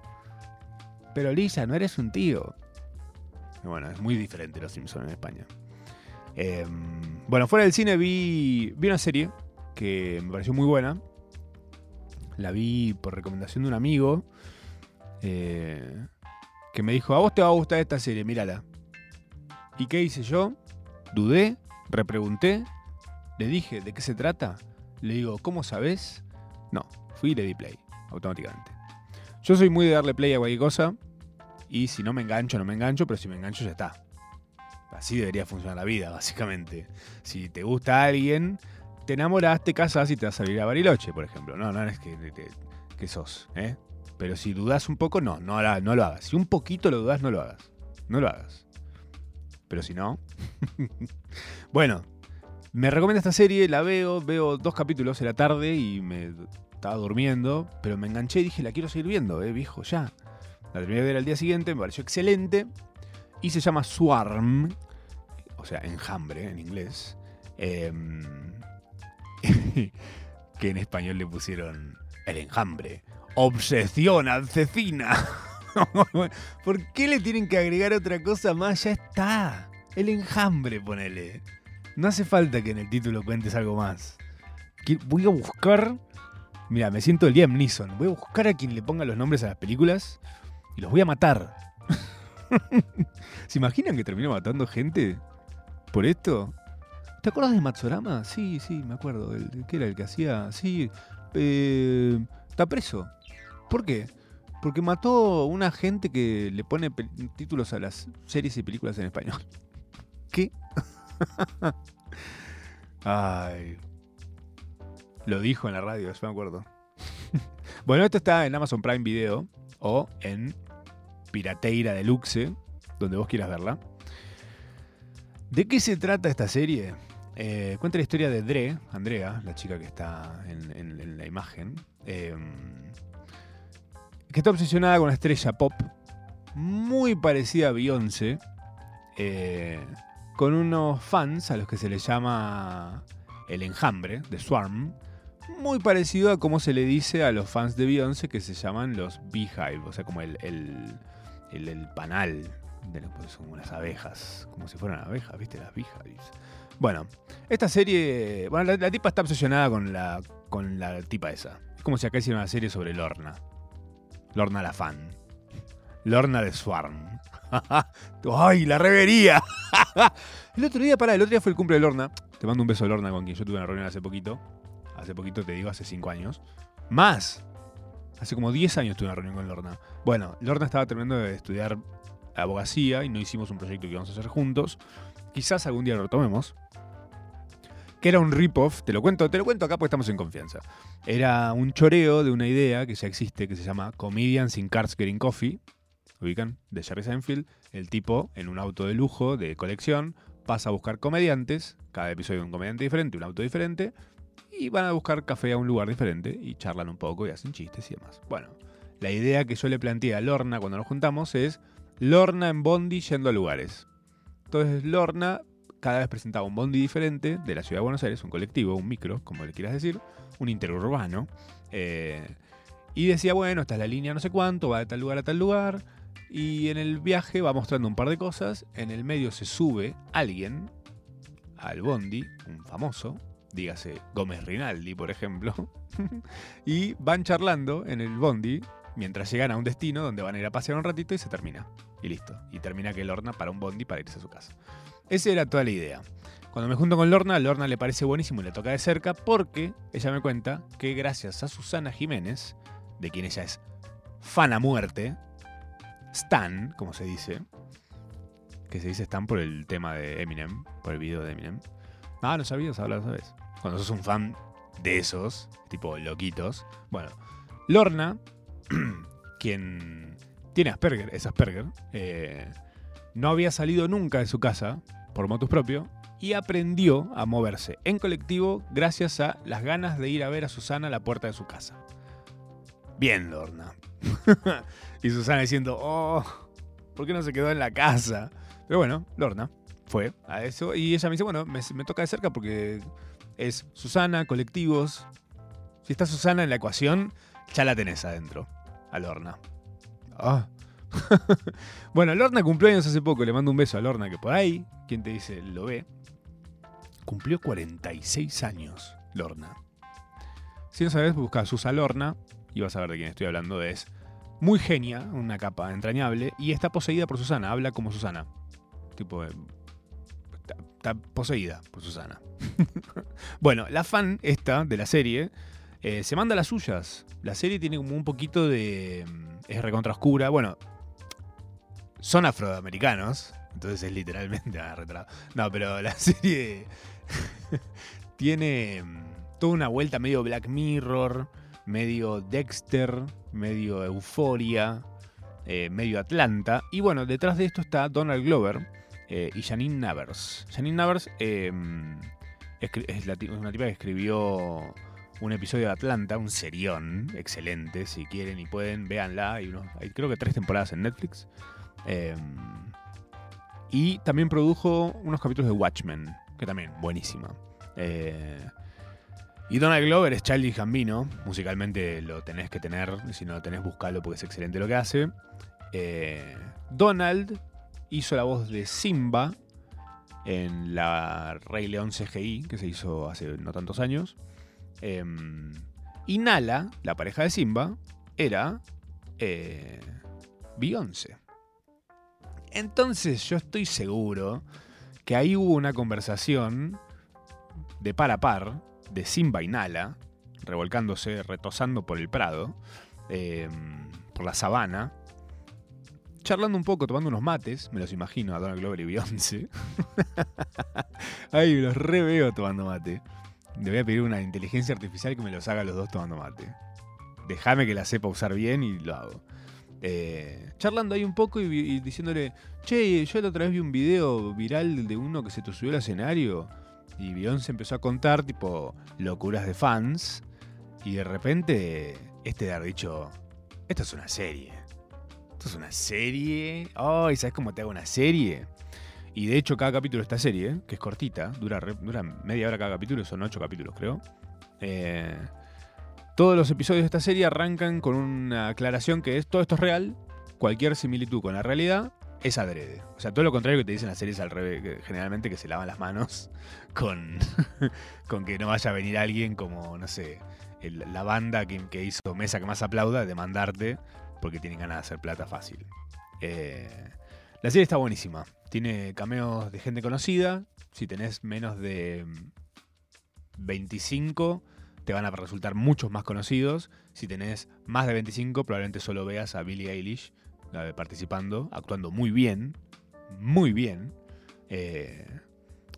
Pero Lisa, no eres un tío. Bueno, es muy diferente los Simpsons en España. Eh, bueno, fuera del cine vi, vi una serie que me pareció muy buena. La vi por recomendación de un amigo eh, que me dijo, a vos te va a gustar esta serie, mírala. ¿Y qué hice yo? Dudé, repregunté, le dije, ¿de qué se trata? Le digo, ¿cómo sabes? No, fui y le di play, automáticamente. Yo soy muy de darle play a cualquier cosa, y si no me engancho, no me engancho, pero si me engancho ya está. Así debería funcionar la vida, básicamente. Si te gusta alguien, te enamoras, te casas y te vas a salir a Bariloche, por ejemplo. No, no es que, que, sos, ¿eh? Pero si dudas un poco, no, no, no lo hagas. Si un poquito lo dudas, no lo hagas. No lo hagas. Pero si no. (laughs) bueno, me recomienda esta serie, la veo, veo dos capítulos en la tarde y me estaba durmiendo, pero me enganché y dije, la quiero seguir viendo, eh, viejo, ya. La terminé de ver al día siguiente, me pareció excelente. Y se llama Swarm, o sea, enjambre en inglés. Eh, (laughs) que en español le pusieron el enjambre. Obsesión asesina. (laughs) ¿Por qué le tienen que agregar otra cosa más? Ya está. El enjambre, ponele. No hace falta que en el título cuentes algo más. Voy a buscar. Mira, me siento el Liam Neeson. Voy a buscar a quien le ponga los nombres a las películas y los voy a matar. (laughs) ¿Se imaginan que termino matando gente por esto? ¿Te acuerdas de Matsurama? Sí, sí, me acuerdo. El, ¿Qué era el que hacía? Sí. Eh, está preso. ¿Por qué? Porque mató a una gente que le pone títulos a las series y películas en español. (laughs) ¿Qué? (laughs) Ay. Lo dijo en la radio, eso me acuerdo. bueno, esto está en Amazon Prime Video o en Pirateira Deluxe, donde vos quieras verla. ¿De qué se trata esta serie? Eh, cuenta la historia de Dre, Andrea, la chica que está en, la imagen, eh, que está obsesionada con una estrella pop muy parecida a Beyoncé, eh, con unos fans a los que se les llama el enjambre, de Swarm, muy parecido a cómo se le dice a los fans de Beyoncé que se llaman los Beehive, o sea, como el, panal, de los, pues, como las abejas, como si fueran abejas, ¿viste? Las Beehives. Bueno, esta serie, bueno, la, tipa está obsesionada con la, con la tipa esa. Es como si acá hiciera una serie sobre Lorna. Lorna la fan. Lorna de Swarm. (laughs) ¡Ay, la revería! (laughs) el otro día, para el otro día fue el cumple de Lorna. Te mando un beso, Lorna, con quien yo tuve una reunión hace poquito. Hace poquito, te digo, hace 5 años. Más. Hace como 10 años tuve una reunión con Lorna. Bueno, Lorna estaba terminando de estudiar abogacía y no hicimos un proyecto que íbamos a hacer juntos. Quizás algún día lo retomemos. Que era un rip-off, te lo cuento, te lo cuento acá porque estamos en confianza. Era un choreo de una idea que ya existe, que se llama Comedians in Cars Getting Coffee. ¿Ubican? De Jerry Seinfeld. El tipo, en un auto de lujo, de colección, pasa a buscar comediantes. Cada episodio un comediante diferente, un auto diferente y van a buscar café a un lugar diferente y charlan un poco y hacen chistes y demás. Bueno, la idea que yo le planteé a Lorna cuando nos juntamos es Lorna en Bondi yendo a lugares. Entonces Lorna cada vez presentaba un bondi diferente de la ciudad de Buenos Aires, un colectivo, un micro, como le quieras decir, un interurbano. eh, y decía, bueno, esta es la línea no sé cuánto, va de tal lugar a tal lugar. Y en el viaje va mostrando un par de cosas. En el medio se sube alguien al bondi, un famoso, dígase Gómez Rinaldi, por ejemplo. (laughs) y van charlando en el bondi mientras llegan a un destino donde van a ir a pasear un ratito y se termina. Y listo. Y termina que Lorna para un bondi para irse a su casa. Esa era toda la idea. Cuando me junto con Lorna, Lorna le parece buenísimo y le toca de cerca porque ella me cuenta que gracias a Susana Jiménez, de quien ella es fan a muerte, Stan, como se dice, que se dice Stan por el tema de Eminem, por el video de Eminem. Ah, no sabías, hablar sabes. Cuando sos un fan de esos, tipo loquitos. Bueno, Lorna, (clears throat) quien tiene Asperger, es Asperger, eh, no había salido nunca de su casa por motus propio y aprendió a moverse en colectivo gracias a las ganas de ir a ver a Susana a la puerta de su casa. Bien, Lorna. (laughs) y Susana diciendo, oh, ¿por qué no se quedó en la casa? Pero bueno, Lorna fue a eso y ella me dice, bueno, me, me toca de cerca porque es Susana, colectivos. Si está Susana en la ecuación, ya la tenés adentro, a Lorna. Ah. (laughs) bueno, Lorna cumplió años hace poco, le mando un beso a Lorna que por ahí, quien te dice, lo ve. Cumplió 46 años, Lorna. Si no sabes, busca a Susa Lorna y vas a ver de quién estoy hablando. Es muy genia, una capa entrañable, y está poseída por Susana, habla como Susana. Tipo, eh, está, está poseída por Susana. (laughs) bueno, la fan esta de la serie eh, se manda las suyas. La serie tiene como un poquito de... mm, Es recontra oscura. Bueno, son afroamericanos. Entonces es literalmente (laughs) ah. No, pero la (laughs) serie tiene mm, toda una vuelta medio Black Mirror, medio Dexter, medio Euforia, eh, medio Atlanta. Y bueno, detrás de esto está Donald Glover eh, y Janine Navers. Janine Navers eh, escri- es, una tipa que escribió un episodio de Atlanta, un serión, excelente. Si quieren y pueden, véanla. Hay, creo que tres temporadas en Netflix. Eh, y también produjo unos capítulos de Watchmen, que también, buenísima. Eh, y Donald Glover es Charlie Gambino. Musicalmente lo tenés que tener. Si no lo tenés, buscalo porque es excelente lo que hace. Eh, Donald hizo la voz de Simba en la Rey León CGI, que se hizo hace no tantos años. Eh, y Nala, la pareja de Simba, era eh, Beyoncé. Entonces yo estoy seguro que ahí hubo una conversación de par a par de Simba y Nala, revolcándose, retosando por el prado, eh, por la sabana, charlando un poco, tomando unos mates, me los imagino a Donald Glover y Beyoncé. (laughs) Ay, los re veo tomando mate. Le voy a pedir una inteligencia artificial que me los haga los dos tomando mate. Déjame que la sepa usar bien y lo hago. Eh, charlando ahí un poco y, y diciéndole, che, yo la otra vez vi un video viral de uno que se te subió al escenario y Beyoncé empezó a contar tipo locuras de fans y de repente este de haber dicho, esto es una serie. Esto es una serie. Ay, ¿sabes cómo te hago una serie? Y de hecho cada capítulo de esta serie, que es cortita, dura, dura media hora cada capítulo, son ocho capítulos creo. Eh, todos los episodios de esta serie arrancan con una aclaración que es todo esto es real, cualquier similitud con la realidad es adrede. O sea, todo lo contrario que te dicen las series al revés, generalmente que se lavan las manos (laughs) con, (laughs) con que no vaya a venir alguien como, no sé, la banda que, que hizo Mesa que más aplauda, de mandarte porque tienen ganas de hacer plata fácil. Eh, la serie está buenísima. Tiene cameos de gente conocida. Si tenés menos de mm, 25, te van a resultar muchos más conocidos. Si tenés más de 25, probablemente solo veas a Billie Eilish participando, actuando muy bien. Muy bien. Eh,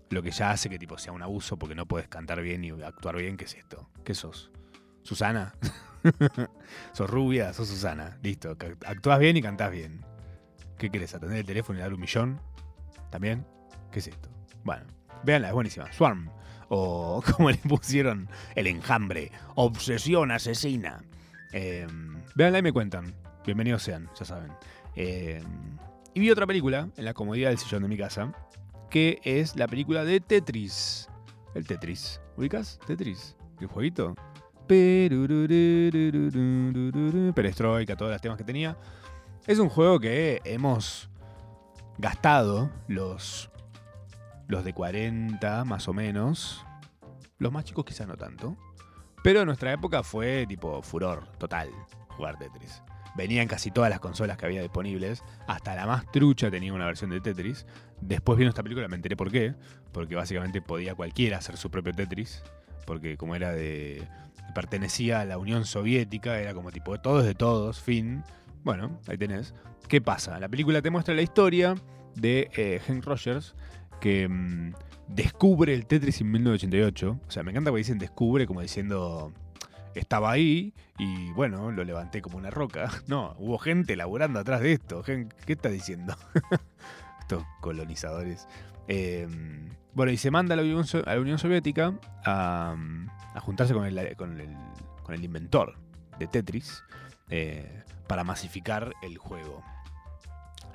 lo que ya hace que tipo sea un abuso porque no puedes cantar bien y actuar bien. ¿Qué es esto? ¿Qué sos? ¿Susana? (laughs) (laughs) sos rubia, sos Susana. Listo. Actúas bien y cantás bien. ¿Qué querés? ¿Atender el teléfono y dar un millón? ¿También? ¿Qué es esto? Bueno, véanla, es buenísima. Swarm. O (laughs) como le pusieron el enjambre. Obsesión asesina. Eh, véanla y me cuentan. Bienvenidos sean, ya saben. Eh, y vi otra película en la comodidad del sillón de mi casa. que es la película de Tetris. El Tetris. ¿Ubicas? Tetris. ¿El jueguito? Perestroika, todos los temas que tenía. Es un juego que hemos gastado los, los de 40 más o menos. Los más chicos quizás no tanto. Pero en nuestra época fue tipo furor total jugar Tetris. Venían casi todas las consolas que había disponibles. Hasta la más trucha tenía una versión de Tetris. Después viendo esta película me enteré por qué. Porque básicamente podía cualquiera hacer su propio Tetris. Porque como era de... pertenecía a la Unión Soviética, era como tipo todos de todos, fin. Bueno, ahí tenés. ¿Qué pasa? La película te muestra la historia de eh, Rogers, que mm, descubre el Tetris en 1988. O sea, me encanta porque dicen descubre como diciendo estaba ahí y bueno, lo levanté como una roca. (laughs) No, hubo gente laburando atrás de esto. ¿Qué está diciendo? (laughs) Estos colonizadores. Em, bueno, y se manda a la Unión, Soviética a, juntarse con el, con, el, inventor de Tetris eh, para masificar el juego.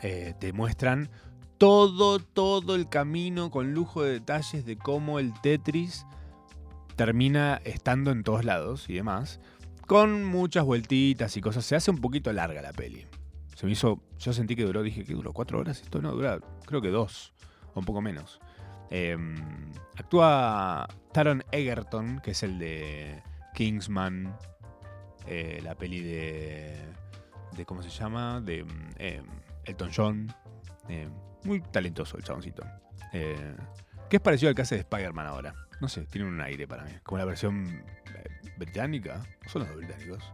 Eh, te muestran todo, todo el camino con lujo de detalles de cómo el Tetris termina estando en todos lados y demás, con muchas vueltitas y cosas. Se hace un poquito larga la peli. Se me hizo, yo sentí que duró, dije que duró cuatro horas. Esto no dura, creo que dos, o un poco menos. Em, actúa Taron Egerton, que es el de Kingsman, eh, la peli de, de, ¿cómo se llama? De em, Elton John. Em, muy talentoso el chaboncito. Eh, que es parecido al que hace de Spider-Man ahora. No sé, tiene un aire para mí. Como la versión eh, británica. ¿Son los británicos?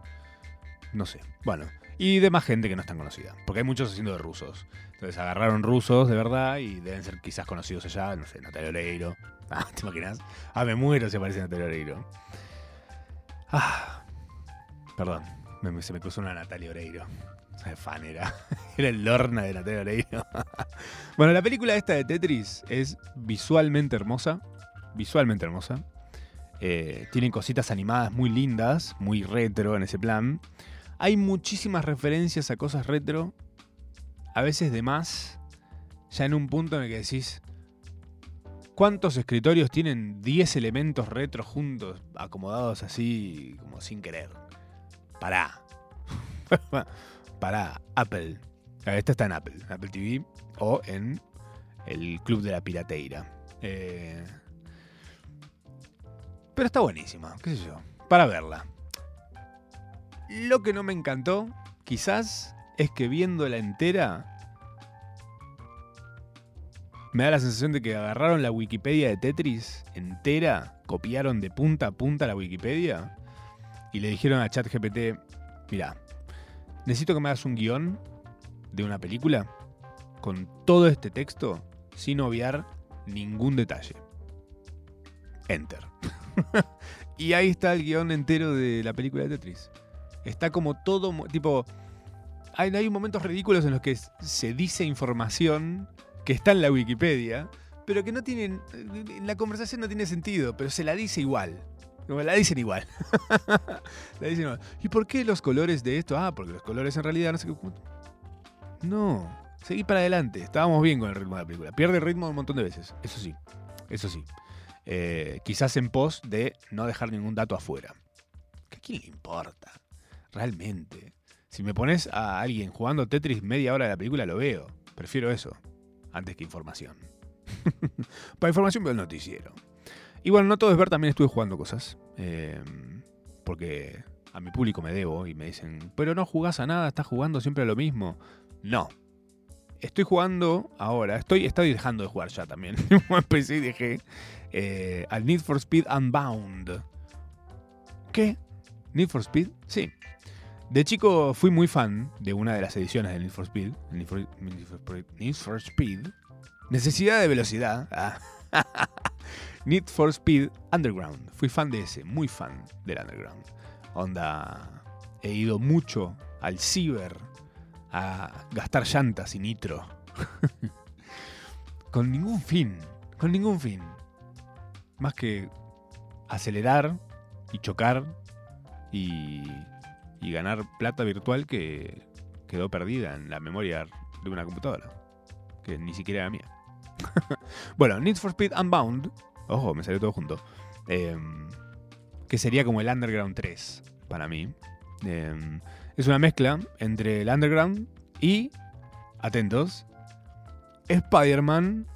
No sé. Bueno. Y de más gente que no es tan conocida. Porque hay muchos haciendo de rusos. Entonces agarraron rusos de verdad y deben ser quizás conocidos allá. No sé, Natalia Oreiro. (laughs) Ah, ¿te imaginas? Ah, me muero si aparece Natalia Oreiro. Ah. Perdón. se me cruzó una Natalia Oreiro. Fan era. (laughs) Era el Lorna de Natalia Oreiro. (laughs) bueno, la película esta de Tetris es visualmente hermosa visualmente hermosa. Eh, tienen cositas animadas muy lindas, muy retro en ese plan. Hay muchísimas referencias a cosas retro, a veces de más, ya en un punto en el que decís, ¿cuántos escritorios tienen 10 elementos retro juntos, acomodados así, como sin querer? Pará. (laughs) Pará, Apple. Esta está en Apple, Apple TV o en el Club de la Pirateira. Eh, pero está buenísima, qué sé yo, para verla. Lo que no me encantó, quizás, es que viéndola entera, me da la sensación de que agarraron la Wikipedia de Tetris entera, copiaron de punta a punta la Wikipedia y le dijeron a ChatGPT, mira, necesito que me hagas un guion de una película con todo este texto sin obviar ningún detalle. Enter. (laughs) y ahí está el guion entero de la película de Tetris. Está como todo, tipo... Hay, hay momentos ridículos en los que se dice información que está en la Wikipedia, pero que no tienen... La conversación no tiene sentido, pero se la dice igual. La dicen igual. (laughs) la dicen igual. ¿Y por qué los colores de esto? Ah, porque los colores en realidad no sé qué. No, seguí para adelante. Estábamos bien con el ritmo de la película. Pierde el ritmo un montón de veces. Eso sí. Eso sí. Eh, quizás en pos de no dejar ningún dato afuera. ¿A quién le importa? Realmente. Si me pones a alguien jugando Tetris media hora de la película, lo veo. Prefiero eso, antes que información. (laughs) Para información veo el noticiero. Y bueno, no todo es ver, también estuve jugando cosas. Em, porque a mi público me debo y me dicen, pero no jugás a nada, estás jugando siempre a lo mismo. No, estoy jugando ahora, estoy, estoy dejando de jugar ya también. (laughs) Empecé y dejé eh, al Need for Speed Unbound. ¿Qué? ¿Need for Speed? Sí. De chico fui muy fan de una de las ediciones de Need for Speed. Need for, Speed. Necesidad de velocidad. (laughs) Need for Speed Underground. Fui fan de ese, muy fan del Underground. Onda, he ido mucho al ciber a gastar llantas y nitro. (laughs) con ningún fin, con ningún fin. Más que acelerar y chocar y, y ganar plata virtual que quedó perdida en la memoria de una computadora, que ni siquiera era mía. (laughs) Bueno, Need for Speed Unbound. Ojo, me salió todo junto. eh, que sería como el Underground 3 para mí. Eh, es una mezcla entre el Underground y, atentos, Spider-Man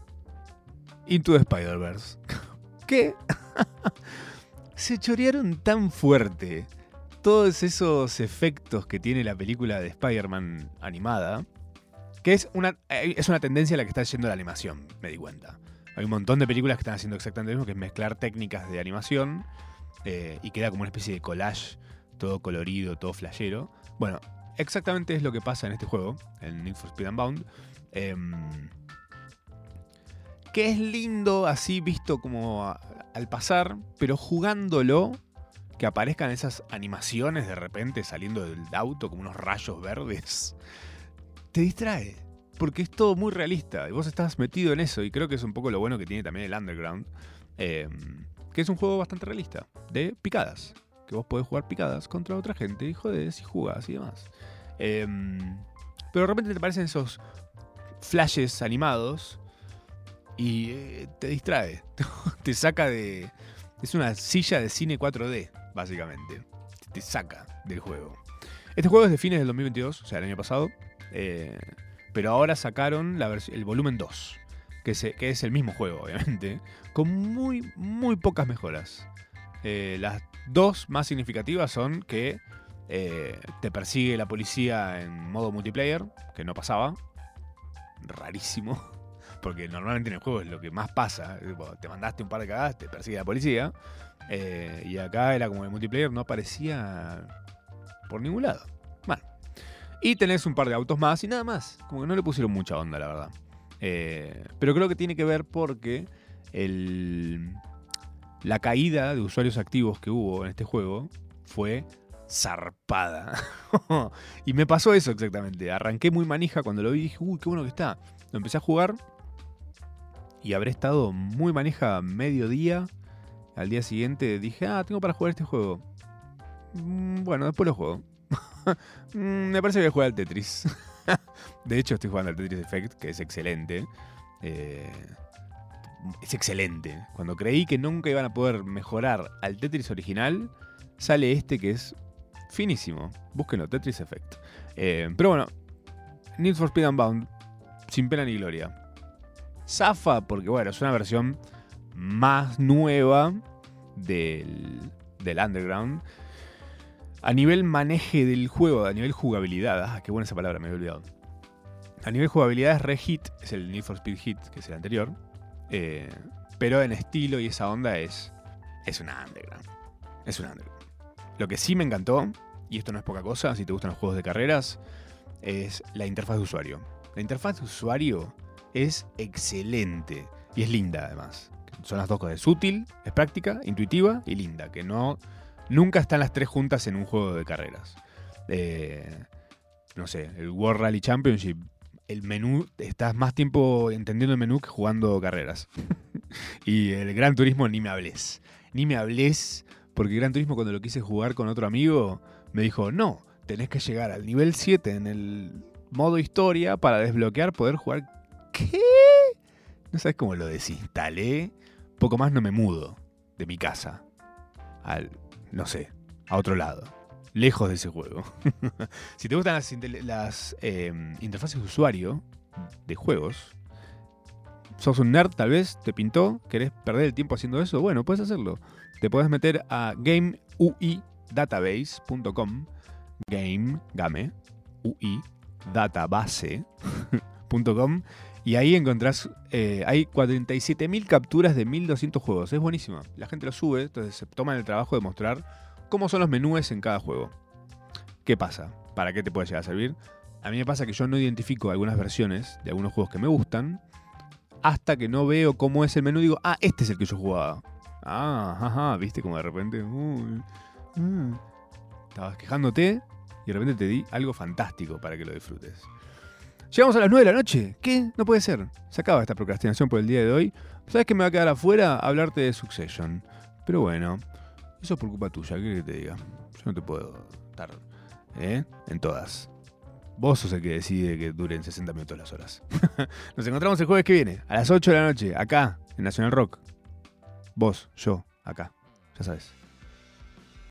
Into the Spider-Verse. (laughs) ¿Qué? (laughs) Se chorearon tan fuerte todos esos efectos que tiene la película de Spider-Man animada, que es una, eh, es una tendencia a la que está yendo la animación, me di cuenta. Hay un montón de películas que están haciendo exactamente lo mismo, que es mezclar técnicas de animación eh, y queda como una especie de collage, todo colorido, todo flashero. Bueno, exactamente es lo que pasa en este juego, en Need for Speed Unbound. Em, que es lindo así visto como al pasar, pero jugándolo, que aparezcan esas animaciones de repente saliendo del auto como unos rayos verdes, te distrae. Porque es todo muy realista y vos estás metido en eso y creo que es un poco lo bueno que tiene también el Underground, em, que es un juego bastante realista, de picadas, que vos podés jugar picadas contra otra gente y jodés y jugás y demás. Em, pero de repente te aparecen esos flashes animados y eh, te distrae, (laughs) te saca de... Es una silla de cine 4D, básicamente. Te saca del juego. Este juego es de fines del 2022, o sea, el año pasado. eh, pero ahora sacaron el volumen 2, que, que es el mismo juego, (laughs) obviamente, con muy, muy pocas mejoras. Eh, las dos más significativas son que eh, te persigue la policía en modo multiplayer, que no pasaba. Rarísimo. (laughs) Porque normalmente en el juego es lo que más pasa. Te mandaste un par de cagadas, te persigue la policía. Eh, y acá era como el multiplayer, no aparecía por ningún lado. Bueno. Y tenés un par de autos más y nada más. Como que no le pusieron mucha onda, la verdad. Eh, pero creo que tiene que ver porque el, la caída de usuarios activos que hubo en este juego fue zarpada. (laughs) y me pasó eso exactamente. Arranqué muy manija cuando lo vi y dije, uy, qué bueno que está. Lo empecé a jugar y habré estado muy manija mediodía. Al día siguiente dije, ah, tengo para jugar este juego. Mm, Bueno, después lo juego. (laughs) Mm, Me parece que voy a jugar al Tetris. (laughs) de hecho, estoy jugando al Tetris Effect, que es excelente. Eh, es excelente. Cuando creí que nunca iban a poder mejorar al Tetris original, sale este que es finísimo. Búsquenlo, Tetris Effect. Eh, pero bueno, Need for Speed Unbound, sin pena ni gloria. Zafa, porque bueno, es una versión más nueva del, del Underground. A nivel maneje del juego, a nivel jugabilidad, ah, qué buena esa palabra, me había olvidado. A nivel jugabilidad es Re Hit, es el Need for Speed Hit, que es el anterior. Eh, pero en estilo y esa onda es, es una Underground. Es una Underground. Lo que sí me encantó, y esto no es poca cosa, si te gustan los juegos de carreras, es la interfaz de usuario. La interfaz de usuario es excelente y es linda además. Son las dos cosas. Es útil, es práctica, intuitiva y linda. Que no. Nunca están las tres juntas en un juego de carreras. Eh, no sé, el World Rally Championship. El menú, estás más tiempo entendiendo el menú que jugando carreras. (laughs) y el Gran Turismo ni me hables. Ni me hables, porque Gran Turismo cuando lo quise jugar con otro amigo, me dijo, no, tenés que llegar al nivel 7 en el modo historia para desbloquear, poder jugar. ¿Qué? No sabes cómo lo desinstalé. Poco más no me mudo de mi casa. Al, no sé, a otro lado. Lejos de ese juego. (laughs) si te gustan las, eh, interfaces de usuario de juegos, sos un nerd tal vez, te pintó, querés perder el tiempo haciendo eso, bueno, puedes hacerlo. Te puedes meter a gameuidatabase.com, game, game, ui, database.com (laughs) y ahí encontrás, eh, hay 47.000 capturas de 1.200 juegos. Es buenísima. La gente lo sube, entonces se toman el trabajo de mostrar cómo son los menús en cada juego. ¿Qué pasa? ¿Para qué te puede llegar a servir? A mí me pasa que yo no identifico algunas versiones de algunos juegos que me gustan hasta que no veo cómo es el menú y digo, ah, este es el que yo jugaba. Ah, ajá, viste como de repente... mm. Estabas quejándote y de repente te di algo fantástico para que lo disfrutes. Llegamos a las 9 de la noche. ¿Qué? No puede ser. Se acaba esta procrastinación por el día de hoy. ¿Sabes que me va a quedar afuera? Hablarte de Succession. Pero bueno, eso es por culpa tuya. ¿Qué que te diga? Yo no te puedo estar ¿eh? en todas. Vos sos el que decide que duren 60 minutos las horas. (laughs) Nos encontramos el jueves que viene, a las 8 de la noche, acá, en Nacional Rock. Vos, yo, acá. Ya sabes.